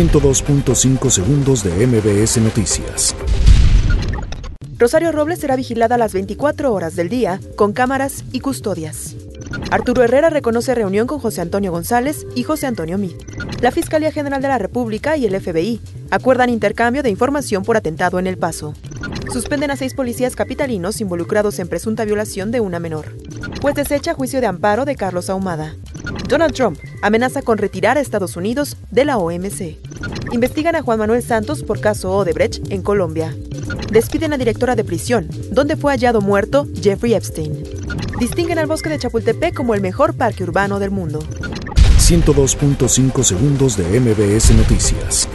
102.5 segundos de MBS Noticias. Rosario Robles será vigilada las 24 horas del día con cámaras y custodias. Arturo Herrera reconoce reunión con José Antonio González y José Antonio Mid. La Fiscalía General de la República y el FBI acuerdan intercambio de información por atentado en El Paso. Suspenden a seis policías capitalinos involucrados en presunta violación de una menor. Pues desecha juicio de amparo de Carlos Ahumada. Donald Trump amenaza con retirar a Estados Unidos de la OMC. Investigan a Juan Manuel Santos por caso Odebrecht en Colombia. Despiden a directora de prisión, donde fue hallado muerto Jeffrey Epstein. Distinguen al bosque de Chapultepec como el mejor parque urbano del mundo. 102.5 segundos de MBS Noticias.